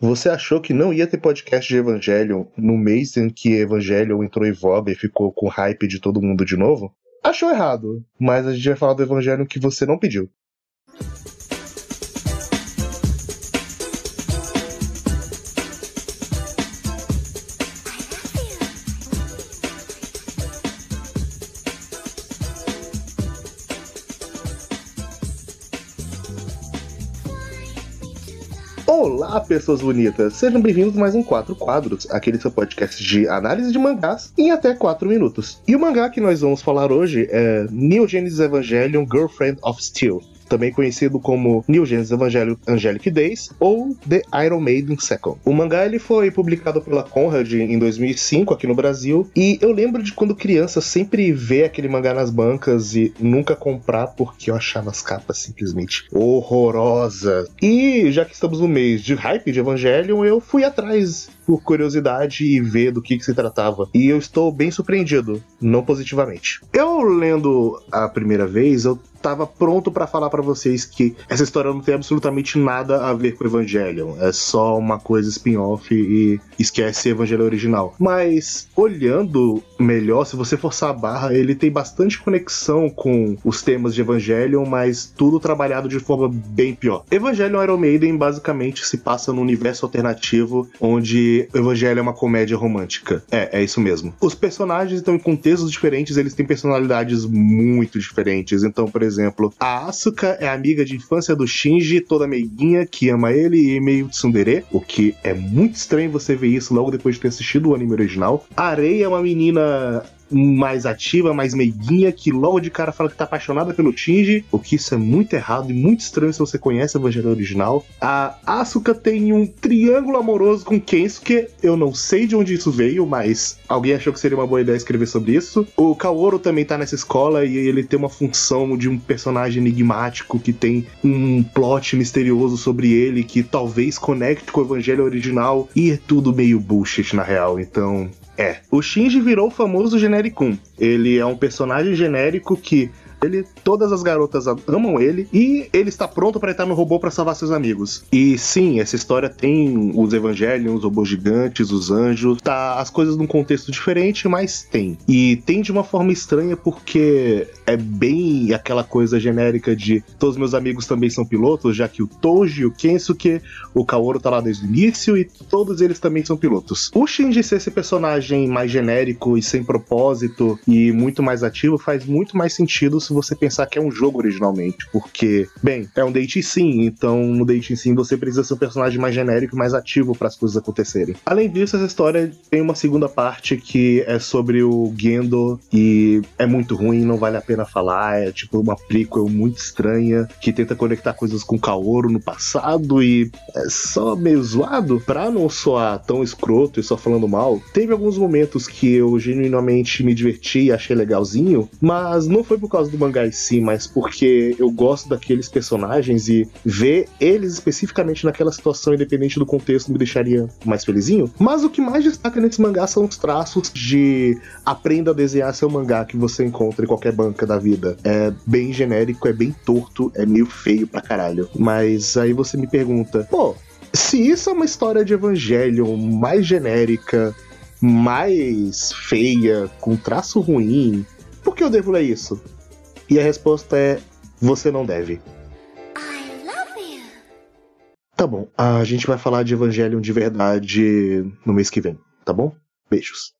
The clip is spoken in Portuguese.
Você achou que não ia ter podcast de Evangelion no mês em que Evangelion entrou em voga e ficou com hype de todo mundo de novo? Achou errado, mas a gente vai falar do Evangelion que você não pediu. Olá, pessoas bonitas! Sejam bem-vindos mais um Quatro Quadros, aquele seu podcast de análise de mangás em até 4 minutos. E o mangá que nós vamos falar hoje é Neo Genesis Evangelion Girlfriend of Steel também conhecido como New Genesis Evangelion Angelic Days ou The Iron Maiden Second. O mangá ele foi publicado pela Conrad em 2005 aqui no Brasil e eu lembro de quando criança sempre ver aquele mangá nas bancas e nunca comprar porque eu achava as capas simplesmente horrorosas. E já que estamos no mês de hype de Evangelion, eu fui atrás por curiosidade e ver do que, que se tratava. E eu estou bem surpreendido, não positivamente. Eu lendo a primeira vez, eu tava pronto para falar para vocês que essa história não tem absolutamente nada a ver com Evangelion. É só uma coisa spin-off e esquece Evangelho original. Mas olhando melhor, se você forçar a barra, ele tem bastante conexão com os temas de Evangelion, mas tudo trabalhado de forma bem pior. Evangelion Iron Maiden basicamente se passa num universo alternativo onde Evangelho é uma comédia romântica. É, é isso mesmo. Os personagens estão em contextos diferentes, eles têm personalidades muito diferentes. Então, por exemplo, a Asuka é amiga de infância do Shinji, toda meiguinha, que ama ele e meio tsundere, o que é muito estranho você ver isso logo depois de ter assistido o anime original. A Areia é uma menina mais ativa, mais meiguinha, que logo de cara fala que tá apaixonada pelo Shinji, o que isso é muito errado e muito estranho se você conhece o Evangelho original. A Asuka tem um triângulo amoroso com Kensuke, eu não sei de onde isso veio, mas alguém achou que seria uma boa ideia escrever sobre isso. O Kaoru também tá nessa escola e ele tem uma função de um personagem enigmático que tem um plot misterioso sobre ele que talvez conecte com o Evangelho original e é tudo meio bullshit na real, então é. O Shinji virou o famoso genericum. Ele é um personagem genérico que ele, todas as garotas amam ele e ele está pronto para entrar no robô para salvar seus amigos. E sim, essa história tem os Evangelions, os robôs gigantes, os anjos, tá as coisas num contexto diferente, mas tem. E tem de uma forma estranha porque é bem aquela coisa genérica de todos meus amigos também são pilotos, já que o Toji, o Kensuke, o Kaoru tá lá desde o início e todos eles também são pilotos. O Shinji ser esse personagem mais genérico e sem propósito e muito mais ativo faz muito mais sentido se você pensar que é um jogo originalmente, porque, bem, é um date sim, então no date sim você precisa ser um personagem mais genérico e mais ativo para as coisas acontecerem. Além disso, essa história tem uma segunda parte que é sobre o Gendo e é muito ruim, não vale a pena falar, é tipo uma prequel muito estranha que tenta conectar coisas com Kaoru no passado e é só meio zoado pra não soar tão escroto e só falando mal. Teve alguns momentos que eu genuinamente me diverti e achei legalzinho, mas não foi por causa do mangá em si, mas porque eu gosto daqueles personagens e ver eles especificamente naquela situação, independente do contexto, me deixaria mais felizinho. Mas o que mais destaca nesse mangá são os traços de aprenda a desenhar seu mangá que você encontra em qualquer banca da vida. É bem genérico, é bem torto, é meio feio pra caralho. Mas aí você me pergunta, pô, se isso é uma história de Evangelion mais genérica, mais feia, com traço ruim, por que eu devo ler isso? E a resposta é: você não deve. Tá bom, a gente vai falar de Evangelion de verdade no mês que vem, tá bom? Beijos.